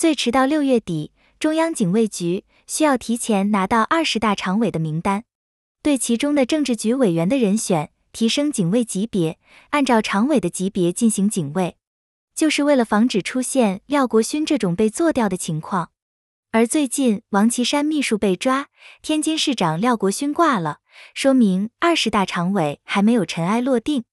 最迟到六月底中央警卫局需要提前拿到二十大常委的名单对其中的政治局委员的人选提升警卫级别按照常委的级别进行警卫。就是为了防止出现廖国勋这种被做掉的情况。而最近王岐山秘书被抓天津市长廖国勋挂了说明二十大常委还没有尘埃落定